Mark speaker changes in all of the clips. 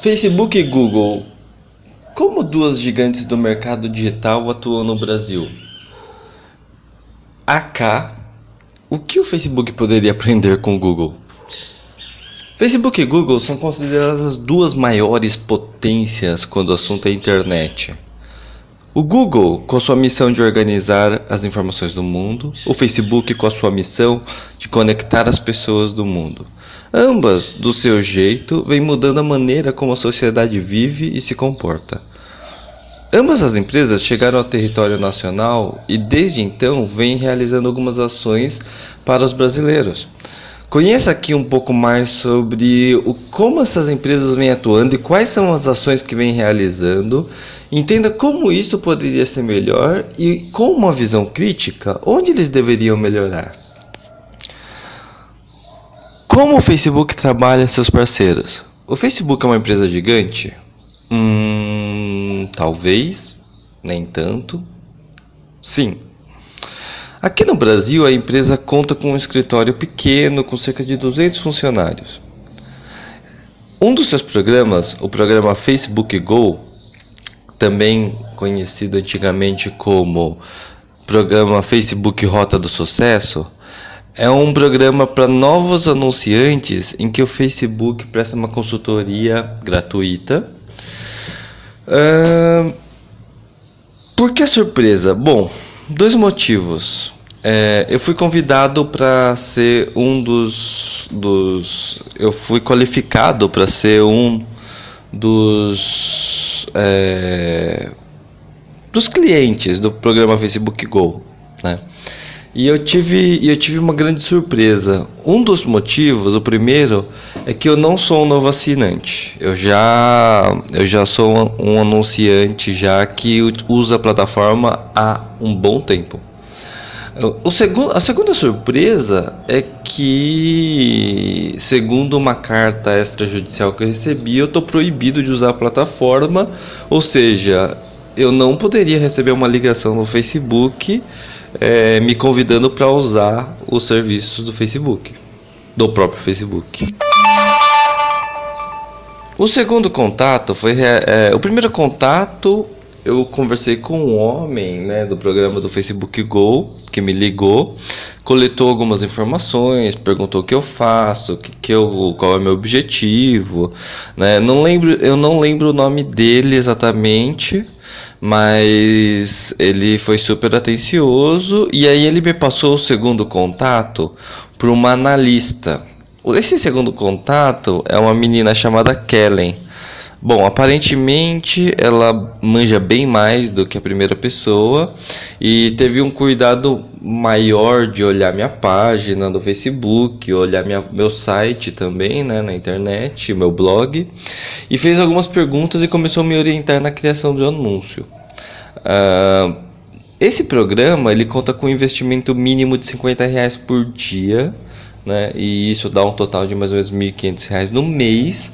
Speaker 1: Facebook e Google, como duas gigantes do mercado digital atuam no Brasil? AK, o que o Facebook poderia aprender com o Google? Facebook e Google são consideradas as duas maiores potências quando o assunto é internet. O Google, com sua missão de organizar as informações do mundo, o Facebook, com a sua missão de conectar as pessoas do mundo. Ambas, do seu jeito, vêm mudando a maneira como a sociedade vive e se comporta. Ambas as empresas chegaram ao território nacional e desde então vêm realizando algumas ações para os brasileiros. Conheça aqui um pouco mais sobre o, como essas empresas vêm atuando e quais são as ações que vêm realizando. Entenda como isso poderia ser melhor e, com uma visão crítica, onde eles deveriam melhorar. Como o Facebook trabalha seus parceiros? O Facebook é uma empresa gigante? Hum, talvez, nem tanto. Sim. Aqui no Brasil, a empresa conta com um escritório pequeno, com cerca de 200 funcionários. Um dos seus programas, o programa Facebook Go, também conhecido antigamente como Programa Facebook Rota do Sucesso, é um programa para novos anunciantes em que o Facebook presta uma consultoria gratuita Uh, por que surpresa? Bom, dois motivos. É, eu fui convidado para ser um dos, dos. Eu fui qualificado para ser um dos. É, dos clientes do programa Facebook Go. Né? E eu tive, eu tive uma grande surpresa. Um dos motivos, o primeiro, é que eu não sou um novo assinante. Eu já, eu já sou um, anunciante já que usa a plataforma há um bom tempo. O segundo, a segunda surpresa é que, segundo uma carta extrajudicial que eu recebi, eu estou proibido de usar a plataforma, ou seja, eu não poderia receber uma ligação no Facebook é, me convidando para usar os serviços do Facebook, do próprio Facebook. O segundo contato foi é, o primeiro contato. Eu conversei com um homem né, do programa do Facebook Go que me ligou, coletou algumas informações, perguntou o que eu faço, que, que eu, qual é o meu objetivo. Né? Não lembro, eu não lembro o nome dele exatamente, mas ele foi super atencioso e aí ele me passou o segundo contato para uma analista. Esse segundo contato é uma menina chamada Kellen. Bom, aparentemente ela manja bem mais do que a primeira pessoa e teve um cuidado maior de olhar minha página do Facebook, olhar minha, meu site também, né, na internet, meu blog, e fez algumas perguntas e começou a me orientar na criação do anúncio. Uh, esse programa ele conta com um investimento mínimo de 50 reais por dia, né, e isso dá um total de mais ou menos 1.500 reais no mês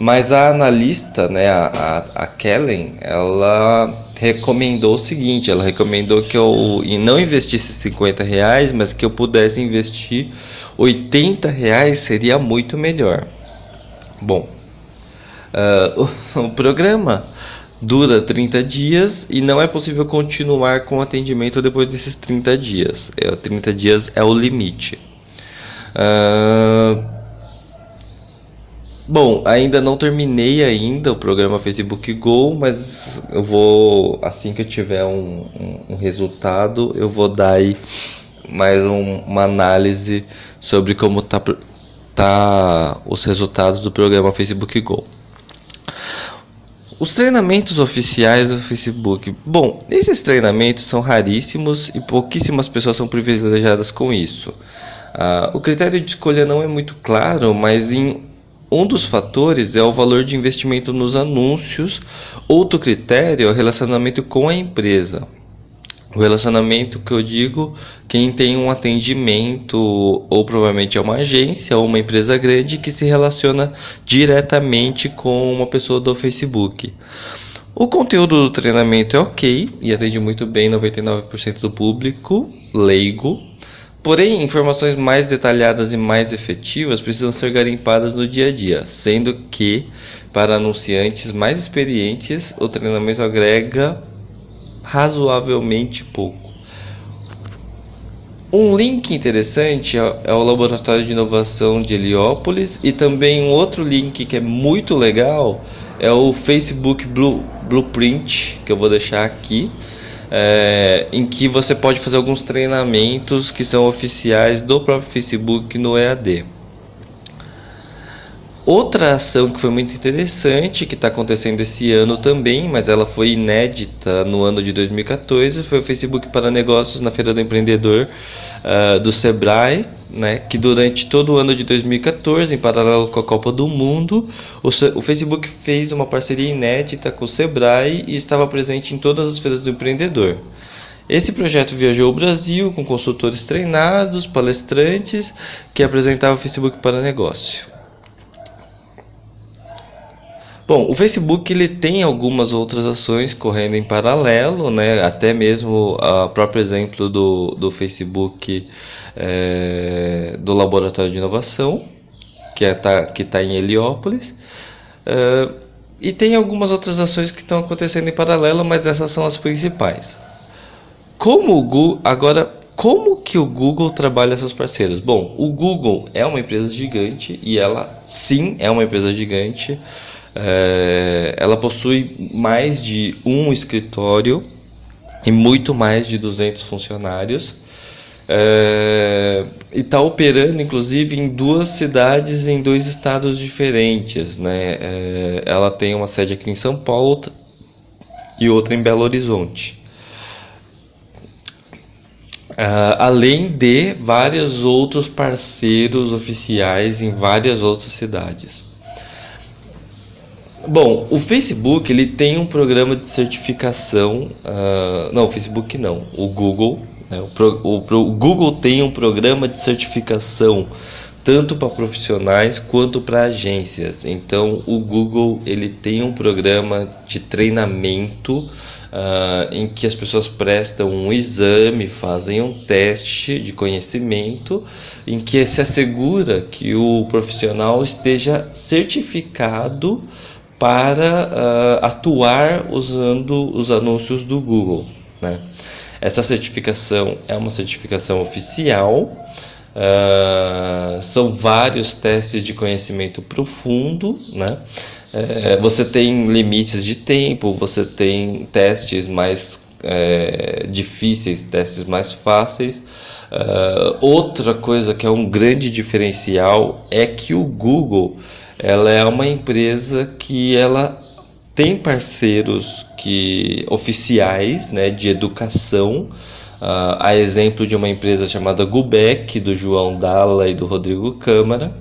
Speaker 1: mas a analista, né, a, a, a, Kellen, ela recomendou o seguinte: ela recomendou que eu não investisse 50 reais, mas que eu pudesse investir 80 reais seria muito melhor. Bom, uh, o, o programa dura 30 dias e não é possível continuar com o atendimento depois desses 30 dias. É, 30 dias é o limite. Uh, Bom, ainda não terminei ainda o programa Facebook Go, mas eu vou, assim que eu tiver um, um, um resultado, eu vou dar aí mais um, uma análise sobre como tá, tá os resultados do programa Facebook Go. Os treinamentos oficiais do Facebook. Bom, esses treinamentos são raríssimos e pouquíssimas pessoas são privilegiadas com isso. Uh, o critério de escolha não é muito claro, mas em um dos fatores é o valor de investimento nos anúncios. Outro critério é o relacionamento com a empresa. O relacionamento que eu digo, quem tem um atendimento, ou provavelmente é uma agência ou uma empresa grande que se relaciona diretamente com uma pessoa do Facebook. O conteúdo do treinamento é ok e atende muito bem 99% do público leigo Porém, informações mais detalhadas e mais efetivas precisam ser garimpadas no dia a dia, sendo que, para anunciantes mais experientes, o treinamento agrega razoavelmente pouco. Um link interessante é o Laboratório de Inovação de Heliópolis e também um outro link que é muito legal é o Facebook Blue, Blueprint, que eu vou deixar aqui é, em que você pode fazer alguns treinamentos que são oficiais do próprio Facebook no EAD. Outra ação que foi muito interessante, que está acontecendo esse ano também, mas ela foi inédita no ano de 2014, foi o Facebook para Negócios na Feira do Empreendedor uh, do Sebrae, né, que durante todo o ano de 2014, em paralelo com a Copa do Mundo, o, o, Facebook fez uma parceria inédita com o Sebrae e estava presente em todas as feiras do empreendedor. Esse projeto viajou o Brasil com consultores treinados, palestrantes que apresentavam o Facebook para negócio. Bom, o Facebook ele tem algumas outras ações correndo em paralelo, né? Até mesmo o próprio exemplo do, do Facebook é, do Laboratório de Inovação, que é, tá, está em Heliópolis. É, e tem algumas outras ações que estão acontecendo em paralelo, mas essas são as principais. Como o Google, agora, como que o Google trabalha seus parceiros? Bom, o Google é uma empresa gigante e ela sim é uma empresa gigante. É, ela possui mais de um escritório e muito mais de 200 funcionários. É, e está operando, inclusive, em duas cidades em dois estados diferentes. Né? É, ela tem uma sede aqui em São Paulo e outra em Belo Horizonte. Uh, além de vários outros parceiros oficiais em várias outras cidades. Bom, o Facebook ele tem um programa de certificação. Uh, não, o Facebook não. O Google. Né, o, pro, o, o, Google tem um programa de certificação tanto para profissionais quanto para agências. Então, o Google ele tem um programa de treinamento uh, em que as pessoas prestam um exame, fazem um teste de conhecimento, em que se assegura que o profissional esteja certificado para uh, atuar usando os anúncios do Google. Né? Essa certificação é uma certificação oficial. Uh, são vários testes de conhecimento profundo, né? É, você tem limites de tempo, você tem testes mais é, difíceis, testes mais fáceis. Uh, outra coisa que é um grande diferencial é que o Google ela é uma empresa que ela tem parceiros que oficiais né, de educação, uh, a exemplo de uma empresa chamada Gubec, do João Dalla e do Rodrigo Câmara.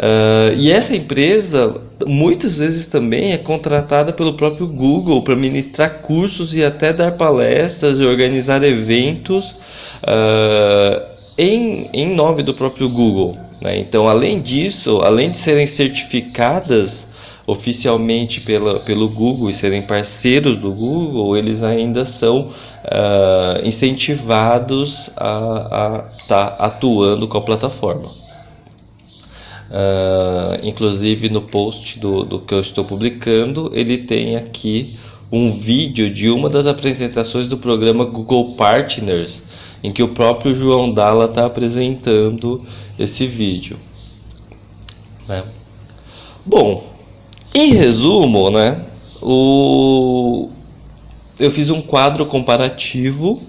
Speaker 1: Uh, e essa empresa muitas vezes também é contratada pelo próprio Google para ministrar cursos e até dar palestras e organizar eventos uh, em, em nome do próprio Google. Né? Então, além disso, além de serem certificadas oficialmente pela, pelo Google e serem parceiros do Google, eles ainda são uh, incentivados a estar tá atuando com a plataforma. Uh, inclusive no post do, do que eu estou publicando, ele tem aqui um vídeo de uma das apresentações do programa Google Partners, em que o próprio João Dalla está apresentando esse vídeo. Né? Bom, em resumo, né, o... eu fiz um quadro comparativo.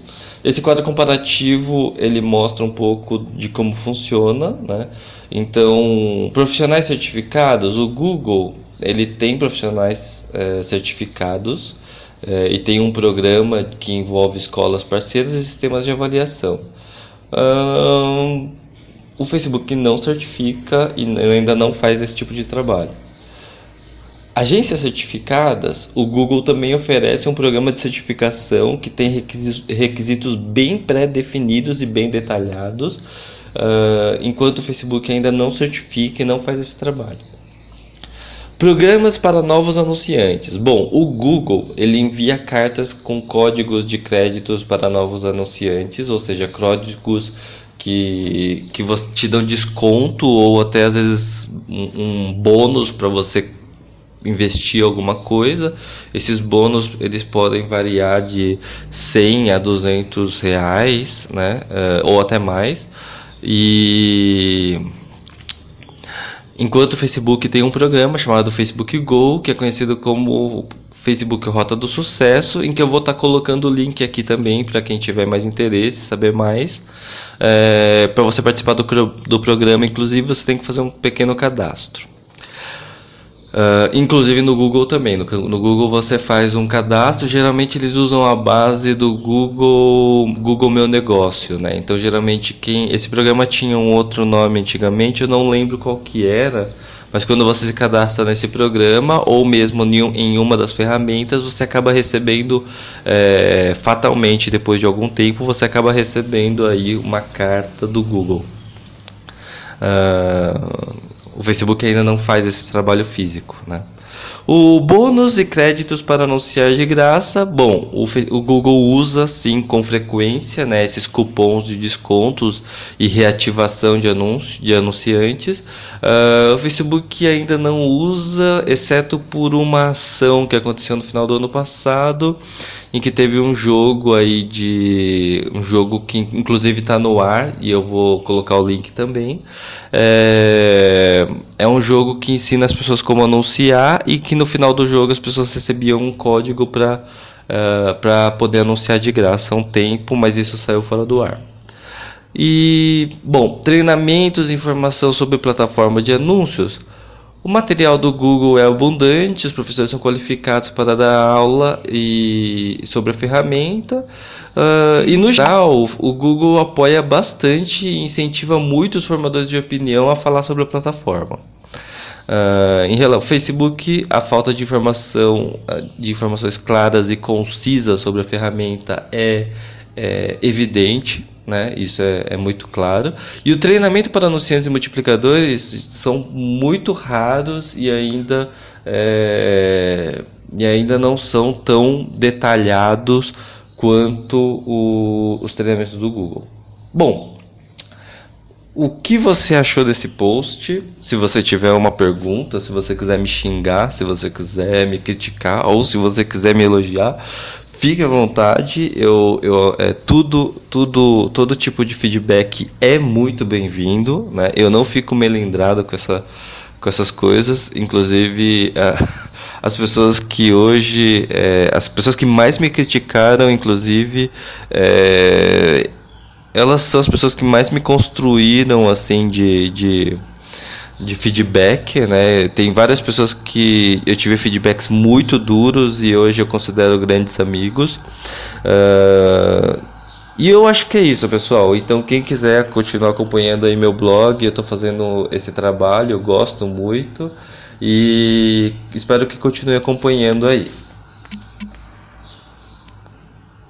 Speaker 1: Esse quadro comparativo ele mostra um pouco de como funciona, né? Então, profissionais certificados, o Google ele tem profissionais é, certificados é, e tem um programa que envolve escolas parceiras e sistemas de avaliação. O Facebook não certifica e ainda não faz esse tipo de trabalho. Agências certificadas, o Google também oferece um programa de certificação que tem requisitos bem pré-definidos e bem detalhados, uh, enquanto o Facebook ainda não certifica e não faz esse trabalho. Programas para novos anunciantes. Bom, o Google ele envia cartas com códigos de créditos para novos anunciantes, ou seja, códigos que, que te dão desconto ou até às vezes um, um bônus para você investir alguma coisa. Esses bônus eles podem variar de 100 a 200 reais, né? Uh, ou até mais. E enquanto o Facebook tem um programa chamado Facebook Go, que é conhecido como Facebook Rota do Sucesso, em que eu vou estar tá colocando o link aqui também para quem tiver mais interesse, saber mais. É, para você participar do, do programa, inclusive, você tem que fazer um pequeno cadastro. Uh, inclusive no Google também. No, no, Google você faz um cadastro. Geralmente eles usam a base do Google Google Meu Negócio, né? Então geralmente quem esse programa tinha um outro nome antigamente, eu não lembro qual que era. Mas quando você se cadastra nesse programa ou mesmo em uma das ferramentas, você acaba recebendo é, fatalmente depois de algum tempo você acaba recebendo aí uma carta do Google. Uh, o Facebook ainda não faz esse trabalho físico, né? O bônus e créditos para anunciar de graça, bom, o, o, Google usa sim com frequência, né, esses cupons de descontos e reativação de, anúncio, de anunciantes. Uh, o Facebook ainda não usa, exceto por uma ação que aconteceu no final do ano passado em que teve um jogo aí de um jogo que inclusive está no ar e eu vou colocar o link também. É, é um jogo que ensina as pessoas como anunciar e que no final do jogo as pessoas recebiam um código para uh, é, poder anunciar de graça há um tempo mas isso saiu fora do ar. E bom treinamentos informação sobre plataforma de anúncios o material do Google é abundante, os professores são qualificados para dar aula e sobre a ferramenta. Uh, e no geral, o Google apoia bastante e incentiva muito os formadores de opinião a falar sobre a plataforma. Uh, em relação ao Facebook, a falta de informação, de informações claras e concisas sobre a ferramenta é, é evidente né? Isso é, é, muito claro. E o treinamento para anunciantes e multiplicadores são muito raros e ainda, é, e ainda não são tão detalhados quanto o, os treinamentos do Google. Bom, o que você achou desse post? Se você tiver uma pergunta, se você quiser me xingar, se você quiser me criticar ou se você quiser me elogiar, Fique à vontade, eu, eu, é, tudo, tudo, todo tipo de feedback é muito bem-vindo, né? Eu não fico melindrado com, essa, com essas coisas, inclusive é, as pessoas que hoje, é, as pessoas que mais me criticaram, inclusive, é, elas são as pessoas que mais me construíram, assim, de, de de feedback, né? Tem várias pessoas que eu tive feedbacks muito duros e hoje eu considero grandes amigos. Uh, e eu acho que é isso, pessoal. Então, quem quiser continuar acompanhando aí meu blog, eu estou fazendo esse trabalho, eu gosto muito e espero que continue acompanhando aí.